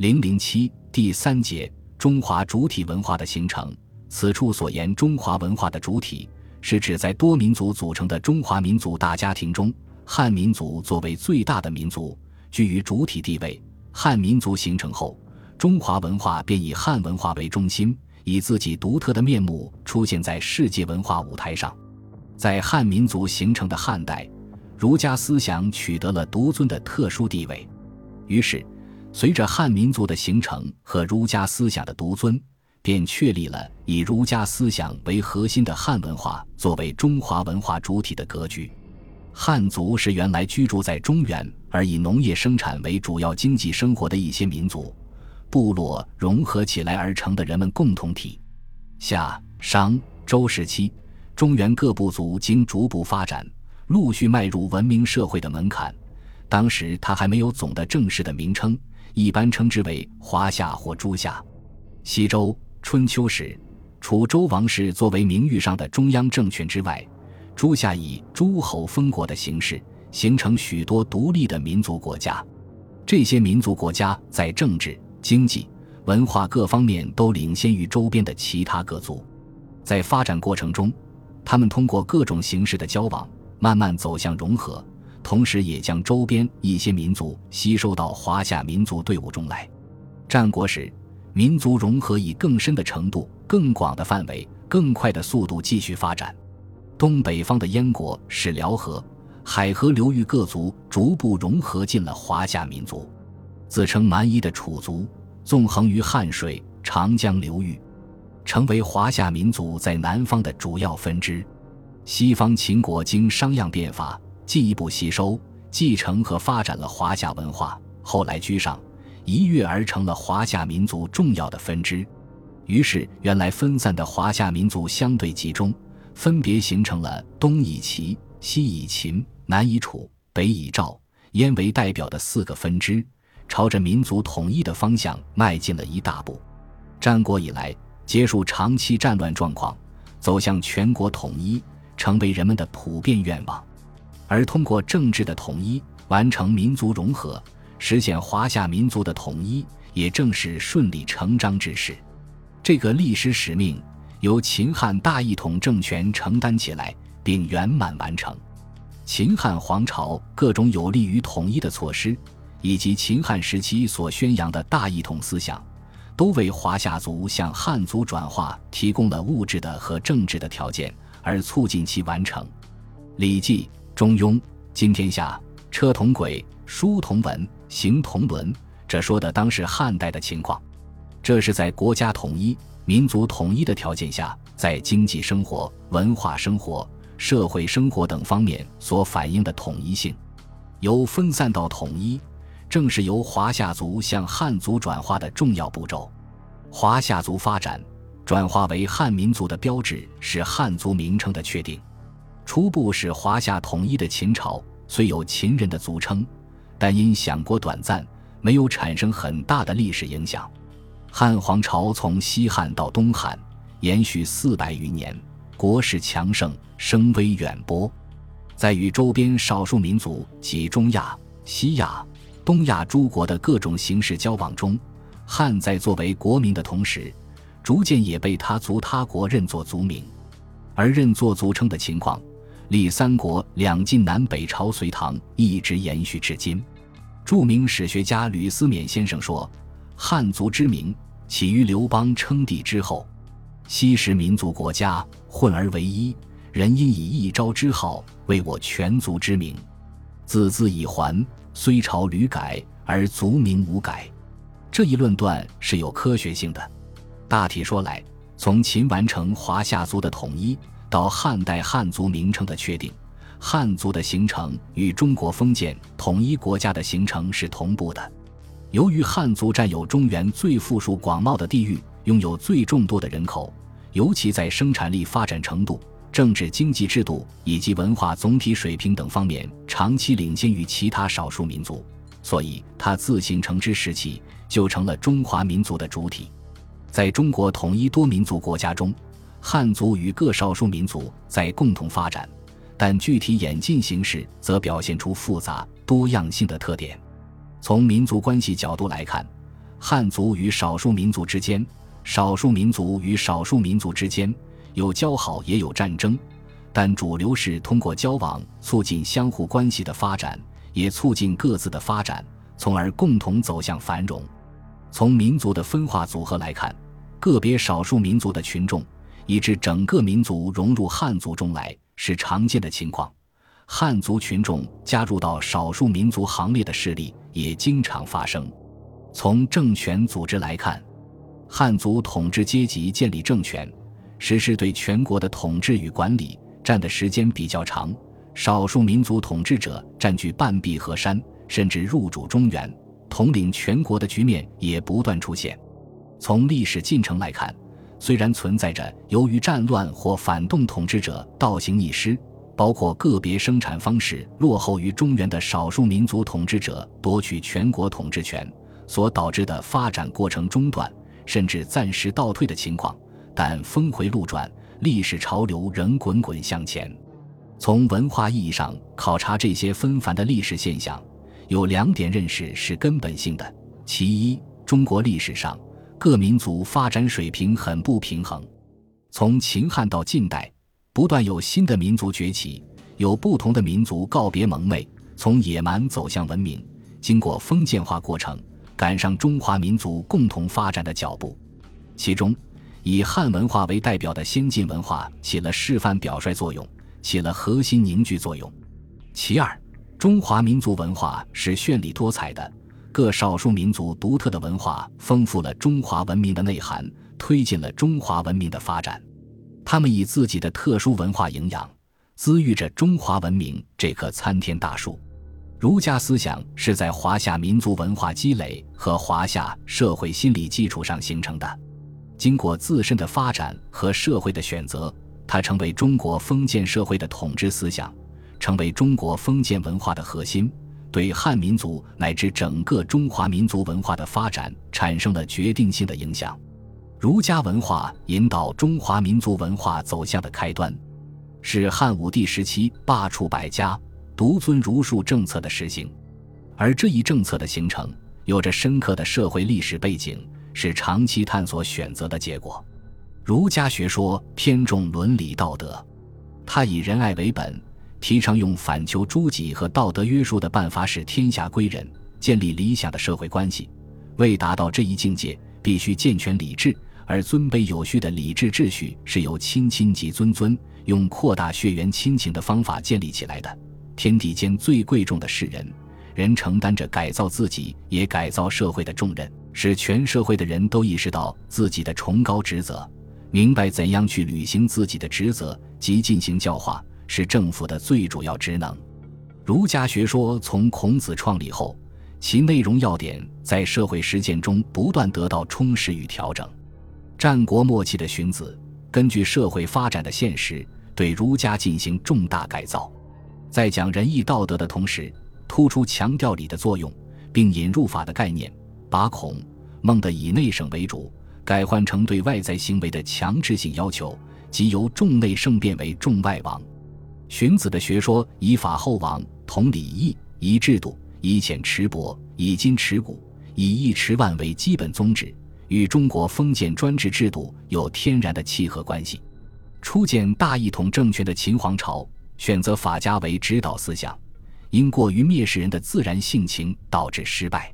零零七第三节中华主体文化的形成。此处所言中华文化的主体，是指在多民族组成的中华民族大家庭中，汉民族作为最大的民族，居于主体地位。汉民族形成后，中华文化便以汉文化为中心，以自己独特的面目出现在世界文化舞台上。在汉民族形成的汉代，儒家思想取得了独尊的特殊地位。于是，随着汉民族的形成和儒家思想的独尊，便确立了以儒家思想为核心的汉文化作为中华文化主体的格局。汉族是原来居住在中原而以农业生产为主要经济生活的一些民族部落融合起来而成的人们共同体。夏、商、周时期，中原各部族经逐步发展，陆续迈入文明社会的门槛。当时，它还没有总的正式的名称，一般称之为华夏或诸夏。西周春秋时，除周王室作为名誉上的中央政权之外，诸夏以诸侯封国的形式形成许多独立的民族国家。这些民族国家在政治、经济、文化各方面都领先于周边的其他各族。在发展过程中，他们通过各种形式的交往，慢慢走向融合，同时也将周边一些民族吸收到华夏民族队伍中来。战国时，民族融合以更深的程度、更广的范围、更快的速度继续发展。东北方的燕国是辽河、海河流域各族逐步融合进了华夏民族。自称蛮夷的楚族，纵横于汉水、长江流域，成为华夏民族在南方的主要分支。西方秦国经商鞅变法，进一步吸收、继承和发展了华夏文化，后来居上。一跃而成了华夏民族重要的分支，于是原来分散的华夏民族相对集中，分别形成了东以齐、西以秦、南以楚、北以赵、燕为代表的四个分支，朝着民族统一的方向迈进了一大步。战国以来，结束长期战乱状况，走向全国统一，成为人们的普遍愿望，而通过政治的统一，完成民族融合。实现华夏民族的统一，也正是顺理成章之事。这个历史使命由秦汉大一统政权承担起来，并圆满完成。秦汉皇朝各种有利于统一的措施，以及秦汉时期所宣扬的大一统思想，都为华夏族向汉族转化提供了物质的和政治的条件，而促进其完成。《礼记》《中庸》《今天下》车同轨，书同文。行同伦，这说的当是汉代的情况。这是在国家统一、民族统一的条件下，在经济生活、文化生活、社会生活等方面所反映的统一性。由分散到统一，正是由华夏族向汉族转化的重要步骤。华夏族发展转化为汉民族的标志是汉族名称的确定。初步使华夏统一的秦朝，虽有秦人的族称。但因享国短暂，没有产生很大的历史影响。汉皇朝从西汉到东汉，延续四百余年，国势强盛，声威远播。在与周边少数民族及中亚、西亚、东亚诸国的各种形式交往中，汉在作为国民的同时，逐渐也被他族他国认作族名。而认作族称的情况，历三国、两晋南北朝、隋唐一直延续至今。著名史学家吕思勉先生说：“汉族之名起于刘邦称帝之后，昔时民族国家混而为一，人因以一朝之号为我全族之名。字字以还，虽朝屡改而族名无改。”这一论断是有科学性的。大体说来，从秦完成华夏族的统一，到汉代汉族名称的确定。汉族的形成与中国封建统一国家的形成是同步的。由于汉族占有中原最富庶广袤的地域，拥有最众多的人口，尤其在生产力发展程度、政治经济制度以及文化总体水平等方面长期领先于其他少数民族，所以它自形成之时起就成了中华民族的主体。在中国统一多民族国家中，汉族与各少数民族在共同发展。但具体演进形式则表现出复杂多样性的特点。从民族关系角度来看，汉族与少数民族之间，少数民族与少数民族之间有交好也有战争，但主流是通过交往促进相互关系的发展，也促进各自的发展，从而共同走向繁荣。从民族的分化组合来看，个别少数民族的群众以致整个民族融入汉族中来是常见的情况，汉族群众加入到少数民族行列的事例也经常发生。从政权组织来看，汉族统治阶级建立政权，实施对全国的统治与管理，占的时间比较长；少数民族统治者占据半壁河山，甚至入主中原，统领全国的局面也不断出现。从历史进程来看，虽然存在着由于战乱或反动统治者倒行逆施，包括个别生产方式落后于中原的少数民族统治者夺取全国统治权。所导致的发展过程中断，甚至暂时倒退的情况，但峰回路转，历史潮流仍滚滚向前。从文化意义上考察这些纷繁的历史现象，有两点认识是根本性的：其一，中国历史上各民族发展水平很不平衡，从秦汉到近代，不断有新的民族崛起，有不同的民族告别蒙昧，从野蛮走向文明，经过封建化过程。赶上中华民族共同发展的脚步，其中以汉文化为代表的先进文化起了示范表率作用，起了核心凝聚作用。其二，中华民族文化是绚丽多彩的，各少数民族独特的文化丰富了中华文明的内涵，推进了中华文明的发展。他们以自己的特殊文化营养，滋育着中华文明这棵参天大树。儒家思想是在华夏民族文化积累和华夏社会心理基础上形成的，经过自身的发展和社会的选择，它成为中国封建社会的统治思想，成为中国封建文化的核心，对汉民族乃至整个中华民族文化的发展产生了决定性的影响。儒家文化引导中华民族文化走向的开端，是汉武帝时期罢黜百家。独尊儒术政策的实行，而这一政策的形成有着深刻的社会历史背景，是长期探索选择的结果。儒家学说偏重伦理道德，它以仁爱为本，提倡用反求诸己和道德约束的办法使天下归仁，建立理想的社会关系。为达到这一境界，必须健全礼制，而尊卑有序的礼制秩序是由亲亲及尊尊，用扩大血缘亲情的方法建立起来的。天地间最贵重的是人，人承担着改造自己也改造社会的重任，使全社会的人都意识到自己的崇高职责，明白怎样去履行自己的职责及进行教化，是政府的最主要职能。儒家学说从孔子创立后，其内容要点在社会实践中不断得到充实与调整。战国末期的荀子，根据社会发展的现实，对儒家进行重大改造。在讲仁义道德的同时，突出强调礼的作用，并引入法的概念，把孔孟的以内省为主改换成对外在行为的强制性要求，即由重内圣变为重外王。荀子的学说以法后王，同礼义，以制度，以浅持薄，以今持古，以一持万为基本宗旨，与中国封建专制制度有天然的契合关系。初建大一统政权的秦皇朝。选择法家为指导思想，因过于蔑视人的自然性情导致失败。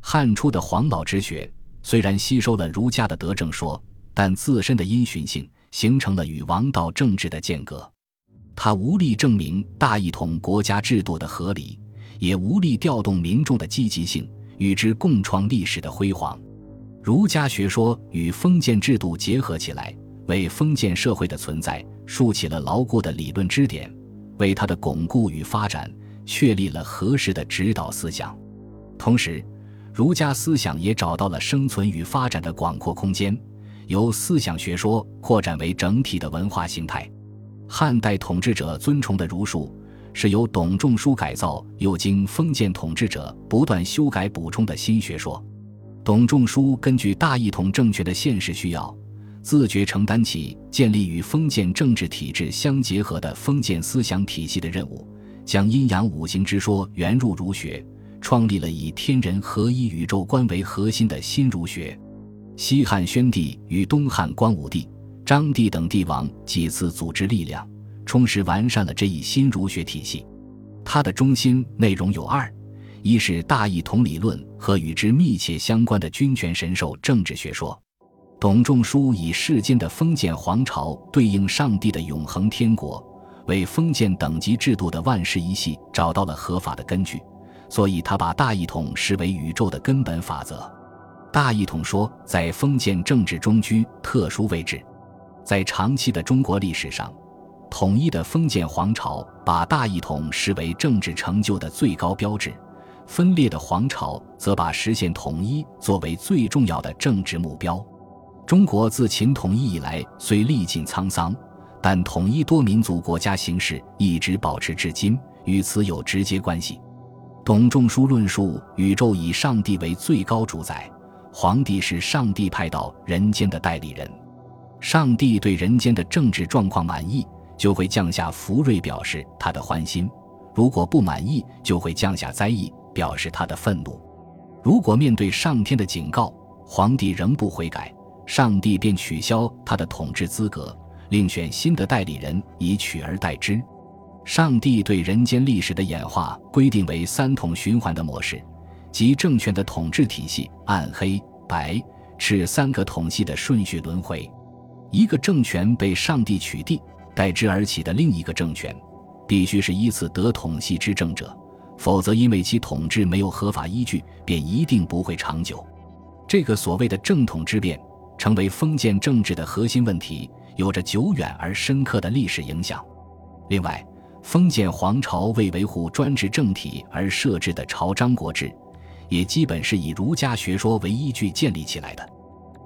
汉初的黄老之学虽然吸收了儒家的德政说，但自身的因循性形成了与王道政治的间隔。他无力证明大一统国家制度的合理，也无力调动民众的积极性，与之共创历史的辉煌。儒家学说与封建制度结合起来，为封建社会的存在竖起了牢固的理论支点。为它的巩固与发展确立了合适的指导思想，同时，儒家思想也找到了生存与发展的广阔空间，由思想学说扩展为整体的文化形态。汉代统治者尊崇的儒术，是由董仲舒改造又经封建统治者不断修改补充的新学说。董仲舒根据大一统政权的现实需要。自觉承担起建立与封建政治体制相结合的封建思想体系的任务，将阴阳五行之说源入儒学，创立了以天人合一宇宙观为核心的新儒学。西汉宣帝与东汉光武帝、张帝等帝王几次组织力量，充实完善了这一新儒学体系。它的中心内容有二：一是大一统理论和与之密切相关的君权神授政治学说。董仲舒以世间的封建皇朝对应上帝的永恒天国，为封建等级制度的万世一系找到了合法的根据，所以他把大一统视为宇宙的根本法则。大一统说在封建政治中居特殊位置，在长期的中国历史上，统一的封建皇朝把大一统视为政治成就的最高标志，分裂的皇朝则把实现统一作为最重要的政治目标。中国自秦统一以来虽历尽沧桑，但统一多民族国家形式一直保持至今，与此有直接关系。董仲舒论述宇宙以上帝为最高主宰。皇帝是上帝派到人间的代理人，上帝对人间的政治状况满意，就会降下福瑞表示他的欢心；如果不满意，就会降下灾异表示他的愤怒。如果面对上天的警告，皇帝仍不悔改，上帝便取消他的统治资格，另选新的代理人以取而代之。上帝对人间历史的演化规定为三统循环的模式。即政权的统治体系，暗黑、白、赤三个统系的顺序轮回。一个政权被上帝取缔，代之而起的另一个政权，必须是依次得统系之政者，否则因为其统治没有合法依据，便一定不会长久。这个所谓的正统之变，成为封建政治的核心问题，有着久远而深刻的历史影响。另外，封建皇朝为维护专制政体而设置的朝章国制。也基本是以儒家学说为依据建立起来的。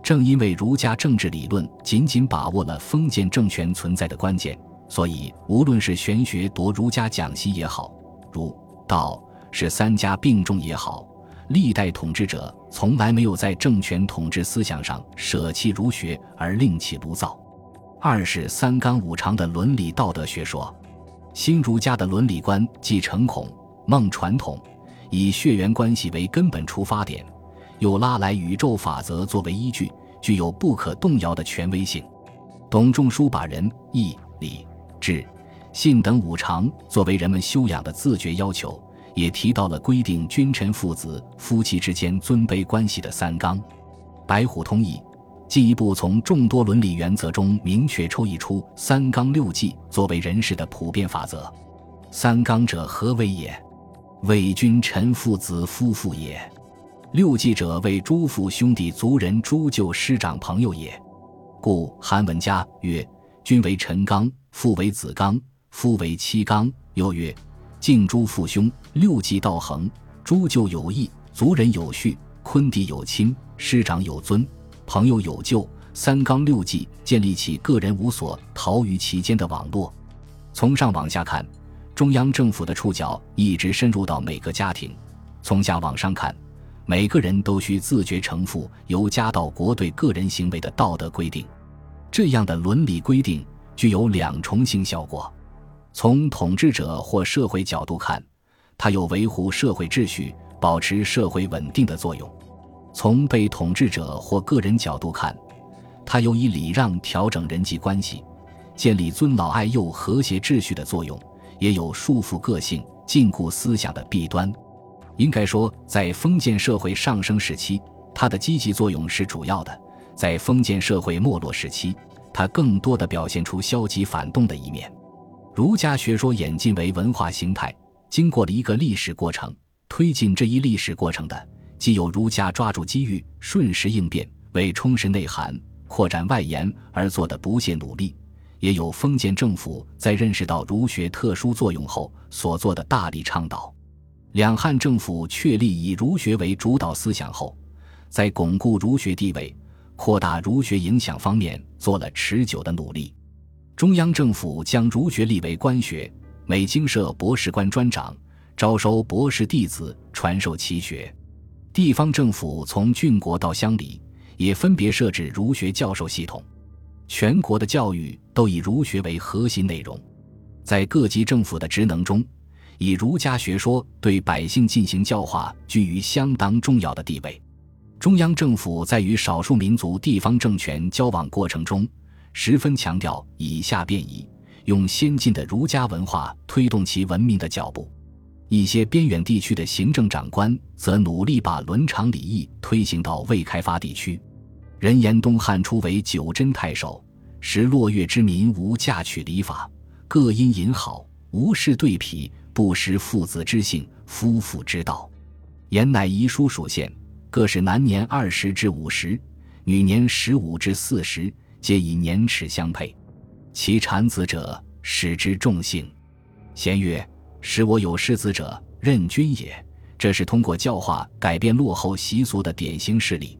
正因为儒家政治理论仅仅把握了封建政权存在的关键，所以无论是玄学夺儒家讲习也好，儒道是三家并重也好，历代统治者从来没有在政权统治思想上舍弃儒学而另起炉灶。二是三纲五常的伦理道德学说，新儒家的伦理观继承孔孟传统。以血缘关系为根本出发点，又拉来宇宙法则作为依据，具有不可动摇的权威性。董仲舒把仁、义、礼、智、信等五常作为人们修养的自觉要求，也提到了规定君臣父子、夫妻之间尊卑关系的三纲。白虎通义进一步从众多伦理原则中明确抽绎出三纲六纪作为人事的普遍法则。三纲者何为也？为君臣父子夫妇也，六纪者为诸父兄弟族人诸舅师长朋友也。故韩文家曰：“君为臣纲，父为子纲，夫为妻纲。”又曰：“敬诸父兄，六纪道恒；诸舅有义，族人有序，坤弟有亲，师长有尊，朋友有旧。三纲六纪建立起个人无所逃于其间的网络。从上往下看。”中央政府的触角一直深入到每个家庭，从下往上看，每个人都需自觉承负由家到国对个人行为的道德规定。这样的伦理规定具有两重性效果：从统治者或社会角度看，它有维护社会秩序、保持社会稳定的作用；从被统治者或个人角度看，它有以礼让调整人际关系、建立尊老爱幼和谐秩序的作用。也有束缚个性、禁锢思想的弊端。应该说，在封建社会上升时期，它的积极作用是主要的；在封建社会没落时期，它更多的表现出消极反动的一面。儒家学说演进为文化形态，经过了一个历史过程。推进这一历史过程的，既有儒家抓住机遇、瞬时应变，为充实内涵、扩展外延而做的不懈努力。也有封建政府在认识到儒学特殊作用后所做的大力倡导。两汉政府确立以儒学为主导思想后，在巩固儒学地位、扩大儒学影响方面做了持久的努力。中央政府将儒学立为官学，每经设博士官专长，招收博士弟子，传授其学。地方政府从郡国到乡里，也分别设置儒学教授系统。全国的教育都以儒学为核心内容，在各级政府的职能中，以儒家学说对百姓进行教化居于相当重要的地位。中央政府在与少数民族地方政权交往过程中，十分强调以下便宜，用先进的儒家文化推动其文明的脚步。一些边远地区的行政长官则努力把伦常礼义推行到未开发地区。人言东汉初为九真太守，时落月之民无嫁娶礼法，各因淫好，无事对匹，不识父子之姓，夫妇之道。言乃遗书属县，各是男年二十至五十，女年十五至四十，皆以年齿相配。其产子者，使之重姓。贤曰。使我有世子者，任君也。这是通过教化改变落后习俗的典型事例。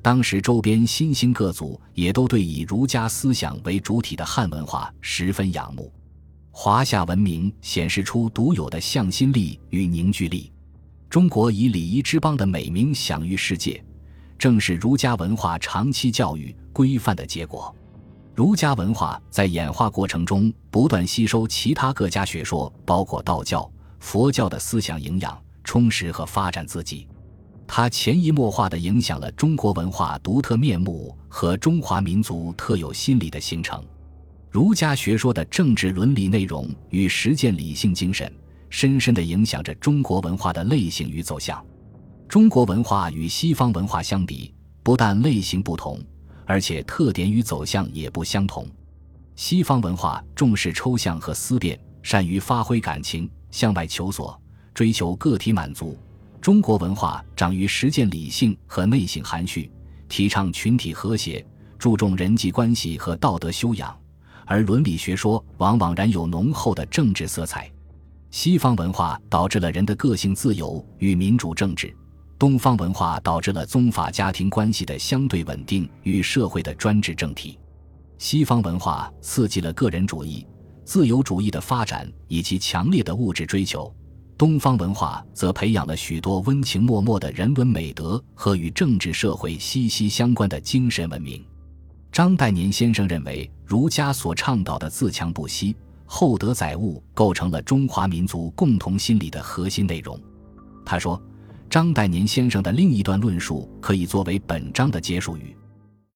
当时周边新兴各族也都对以儒家思想为主体的汉文化十分仰慕。华夏文明显示出独有的向心力与凝聚力。中国以礼仪之邦的美名享誉世界，正是儒家文化长期教育规范的结果。儒家文化在演化过程中不断吸收其他各家学说，包括道教、佛教的思想营养，充实和发展自己。它潜移默化地影响了中国文化独特面目和中华民族特有心理的形成。儒家学说的政治伦理内容与实践理性精神，深深地影响着中国文化的类型与走向。中国文化与西方文化相比，不但类型不同。而且特点与走向也不相同。西方文化重视抽象和思辨，善于发挥感情，向外求索，追求个体满足；中国文化长于实践理性和内省含蓄，提倡群体和谐，注重人际关系和道德修养。而伦理学说往往染有浓厚的政治色彩。西方文化导致了人的个性自由与民主政治。东方文化导致了宗法家庭关系的相对稳定与社会的专制政体，西方文化刺激了个人主义、自由主义的发展以及强烈的物质追求，东方文化则培养了许多温情脉脉的人文美德和与政治社会息息相关的精神文明。张岱年先生认为，儒家所倡导的自强不息、厚德载物，构成了中华民族共同心理的核心内容。他说。张岱年先生的另一段论述可以作为本章的结束语。